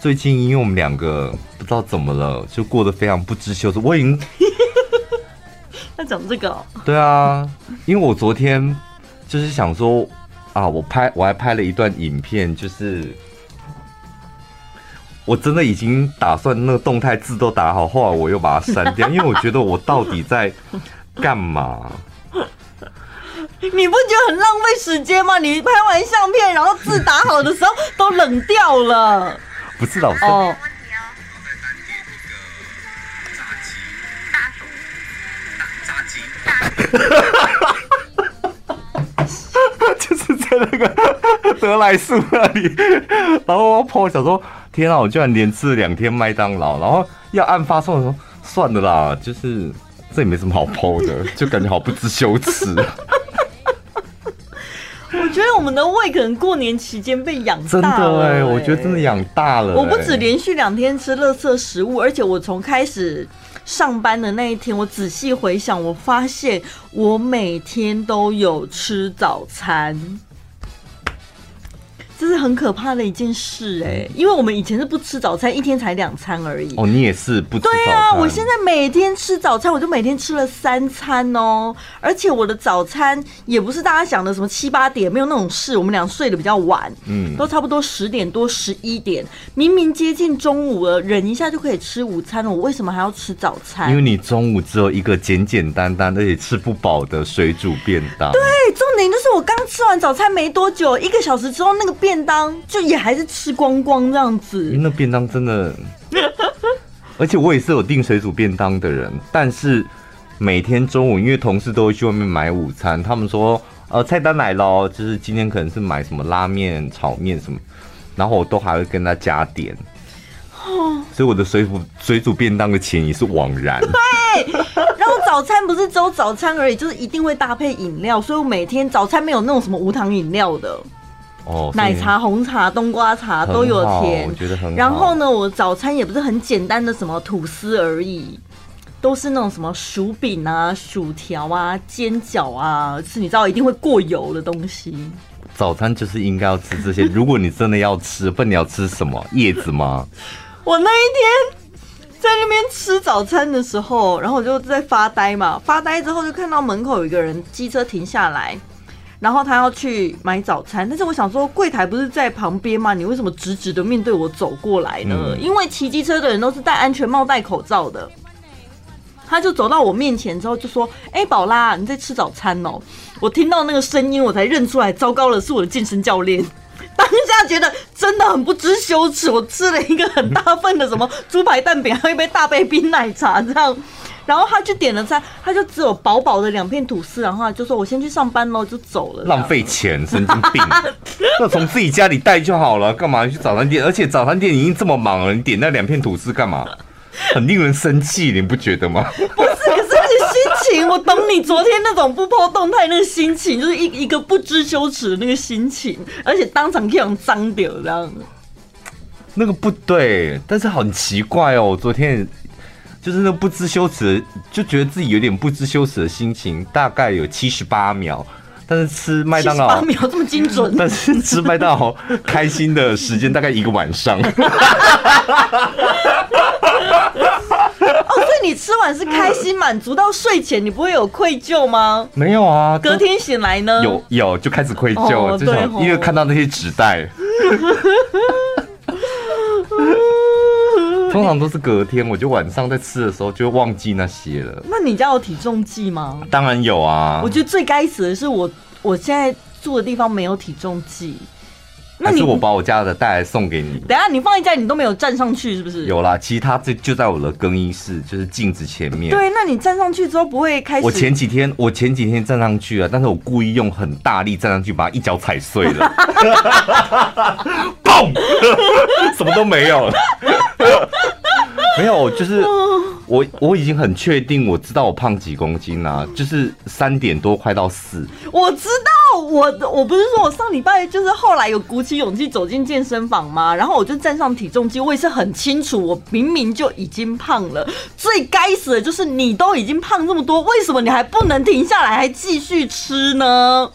最近因为我们两个不知道怎么了，就过得非常不知羞耻。我已经 在讲这个、哦，对啊，因为我昨天就是想说啊，我拍我还拍了一段影片，就是我真的已经打算那个动态字都打好，后来我又把它删掉，因为我觉得我到底在干嘛？你不觉得很浪费时间吗？你拍完相片，然后字打好的时候都冷掉了。不是老师。哦。就是在那个得来速那里，然后我朋友想说：“天啊，我居然连吃了两天麦当劳。”然后要按发送的时候，算了啦，就是这也没什么好 po 的，就感觉好不知羞耻。我觉得我们的胃可能过年期间被养大了。真的哎，我觉得真的养大了。我不止连续两天吃垃圾食物，而且我从开始上班的那一天，我仔细回想，我发现我每天都有吃早餐。这是很可怕的一件事哎、欸，因为我们以前是不吃早餐，一天才两餐而已。哦，你也是不吃早餐？对啊，我现在每天吃早餐，我就每天吃了三餐哦。而且我的早餐也不是大家想的什么七八点，没有那种事。我们俩睡得比较晚，嗯，都差不多十点多、十一点，明明接近中午了，忍一下就可以吃午餐了。我为什么还要吃早餐？因为你中午只有一个简简单单而且吃不饱的水煮便当。对，重点就是我刚吃完早餐没多久，一个小时之后那个便。便当就也还是吃光光这样子，那便当真的，而且我也是有订水煮便当的人，但是每天中午因为同事都会去外面买午餐，他们说呃菜单来了，就是今天可能是买什么拉面、炒面什么，然后我都还会跟他加点，所以我的水煮水煮便当的钱也是枉然。对，然后早餐不是只有早餐而已，就是一定会搭配饮料，所以我每天早餐没有那种什么无糖饮料的。哦，奶茶、红茶、冬瓜茶都有甜，我觉得很好。然后呢，我早餐也不是很简单的什么吐司而已，都是那种什么薯饼啊、薯条啊、煎饺啊，是你知道一定会过油的东西。早餐就是应该要吃这些。如果你真的要吃，不，你要吃什么？叶子吗？我那一天在那边吃早餐的时候，然后我就在发呆嘛，发呆之后就看到门口有一个人机车停下来。然后他要去买早餐，但是我想说，柜台不是在旁边吗？你为什么直直的面对我走过来呢？嗯、因为骑机车的人都是戴安全帽、戴口罩的。他就走到我面前之后就说：“哎、欸，宝拉，你在吃早餐哦。”我听到那个声音，我才认出来，糟糕了，是我的健身教练。当下觉得真的很不知羞耻，我吃了一个很大份的什么猪排蛋饼，还有一杯大杯冰奶茶，这样。然后他就点了餐，他就只有薄薄的两片吐司，然后他就说：“我先去上班喽，就走了。”浪费钱，神经病！那从自己家里带就好了，干嘛去早餐店？而且早餐店已经这么忙了，你点那两片吐司干嘛？很令人生气，你不觉得吗？不是，可是那个心情，我懂你昨天那种不 po 动态那个心情，就是一一个不知羞耻的那个心情，而且当场这样脏掉这样。那个不对，但是很奇怪哦，我昨天。就是那不知羞耻，就觉得自己有点不知羞耻的心情，大概有七十八秒。但是吃麦当劳，八秒这么精准。但是吃麦当劳开心的时间大概一个晚上。哦，所以你吃完是开心满足，到睡前你不会有愧疚吗？没有啊，隔天醒来呢？有有就开始愧疚，就想因为看到那些纸袋。通常都是隔天，我就晚上在吃的时候就忘记那些了。那你家有体重计吗？当然有啊。我觉得最该死的是我，我现在住的地方没有体重计。那是我把我家的带来送给你。等下你放一家里，你都没有站上去，是不是？有啦，其实它就就在我的更衣室，就是镜子前面。对，那你站上去之后不会开始？我前几天我前几天站上去了，但是我故意用很大力站上去，把它一脚踩碎了。嘣！什么都没有。没有，就是我我已经很确定，我知道我胖几公斤啦，就是三点多快到四。我知道，我我不是说我上礼拜就是后来有鼓起勇气走进健身房吗？然后我就站上体重机，我也是很清楚，我明明就已经胖了。最该死的就是你都已经胖这么多，为什么你还不能停下来，还继续吃呢？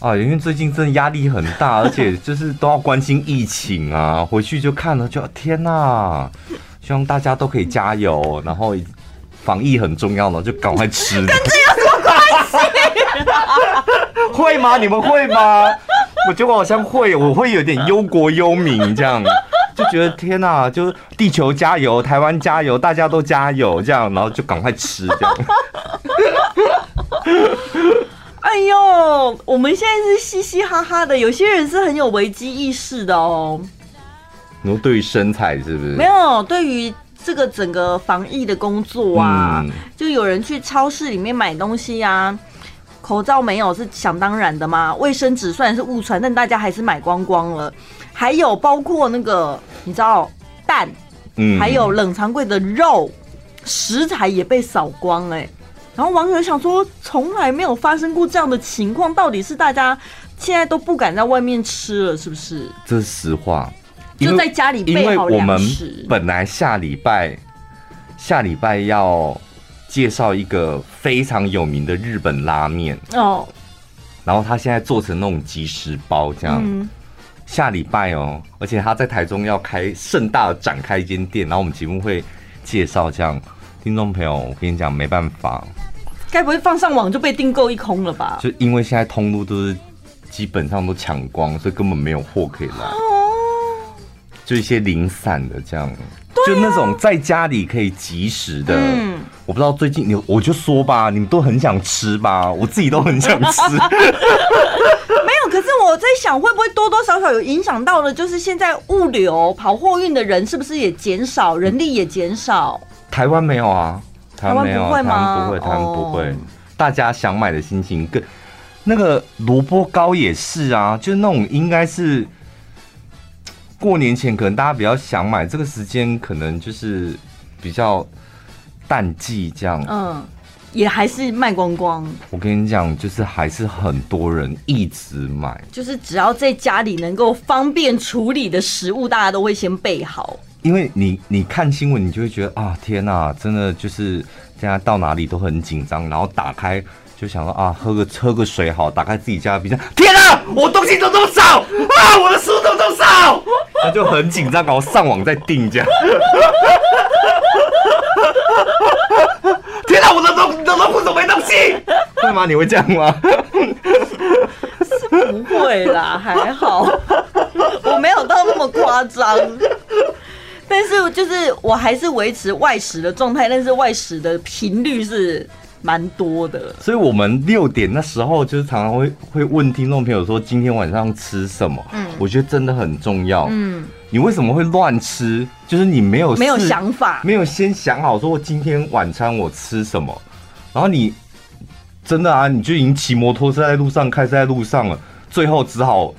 啊，因为最近真的压力很大，而且就是都要关心疫情啊，回去就看了就天哪，希望大家都可以加油，然后防疫很重要呢，就赶快吃。跟这有什么关系？会吗？你们会吗？我觉得我好像会，我会有点忧国忧民这样，就觉得天哪，就是地球加油，台湾加油，大家都加油这样，然后就赶快吃这样。哎呦，我们现在是嘻嘻哈哈的，有些人是很有危机意识的哦。你说对于身材是不是？没有，对于这个整个防疫的工作啊，嗯、就有人去超市里面买东西啊。口罩没有是想当然的吗？卫生纸虽然是误传，但大家还是买光光了。还有包括那个你知道蛋，嗯，还有冷藏柜的肉食材也被扫光哎、欸。然后网友想说，从来没有发生过这样的情况，到底是大家现在都不敢在外面吃了，是不是？这是实话，就在家里备好粮食。本来下礼拜下礼拜要。介绍一个非常有名的日本拉面哦，然后他现在做成那种即食包这样，嗯、下礼拜哦，而且他在台中要开盛大的展开一间店，然后我们节目会介绍这样，听众朋友，我跟你讲没办法，该不会放上网就被订购一空了吧？就因为现在通路都是基本上都抢光，所以根本没有货可以来，哦、就一些零散的这样。就那种在家里可以及时的，嗯，我不知道最近你我就说吧，你们都很想吃吧，我自己都很想吃。没有，可是我在想，会不会多多少少有影响到了？就是现在物流跑货运的人是不是也减少，人力也减少？台湾没有啊，台湾没有，台湾不会吗？不会，台湾不会。大家想买的心情更那个萝卜糕也是啊，就是那种应该是。过年前可能大家比较想买，这个时间可能就是比较淡季这样。嗯，也还是卖光光。我跟你讲，就是还是很多人一直买，就是只要在家里能够方便处理的食物，大家都会先备好。因为你你看新闻，你就会觉得啊，天哪，真的就是现在到哪里都很紧张，然后打开。就想说啊，喝个喝个水好，打开自己家冰箱，天啊，我东西都这么少啊，我的书都这么少，他就很紧张，然后上网再订这样。天啊，我的东的东库怎么没东西？会吗？你会这样吗？是不会啦，还好，我没有到那么夸张。但是就是我还是维持外食的状态，但是外食的频率是。蛮多的，所以我们六点那时候就是常常会会问听众朋友说今天晚上吃什么？嗯，我觉得真的很重要。嗯，你为什么会乱吃？就是你没有没有想法，没有先想好说今天晚餐我吃什么，然后你真的啊，你就已经骑摩托车在路上开车在路上了，最后只好。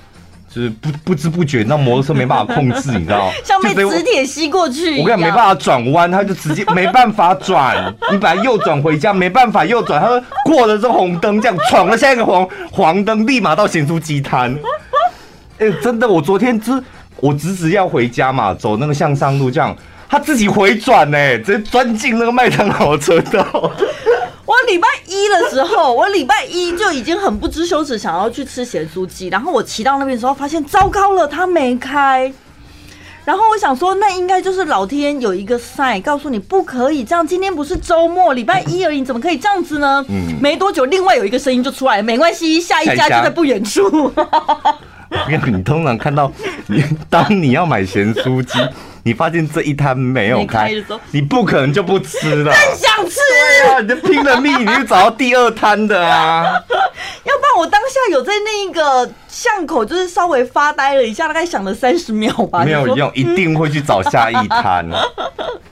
就是不不知不觉，那摩托车没办法控制，你知道？像被磁铁吸过去。我跟你讲，没办法转弯，他就直接没办法转。你本来右转回家，没办法右转，他说过了这红灯，这样闯了下一个黄黄灯，立马到咸猪鸡摊。哎、欸，真的，我昨天就是我直直要回家嘛，走那个向上路，这样他自己回转呢，直接钻进那个麦当劳车道。礼拜一的时候，我礼拜一就已经很不知羞耻，想要去吃咸酥鸡。然后我骑到那边的时候，发现糟糕了，他没开。然后我想说，那应该就是老天有一个 sign，告诉你不可以这样。今天不是周末，礼拜一而已，怎么可以这样子呢？嗯。没多久，另外有一个声音就出来，没关系，下一家就在不远处。你通常看到你，当你要买咸酥鸡。你发现这一摊没有开，你不可能就不吃了。更想吃啊！你就拼了命，你就找到第二摊的啊！要不然我当下有在那个巷口，就是稍微发呆了一下，大概想了三十秒吧。没有用，一定会去找下一摊。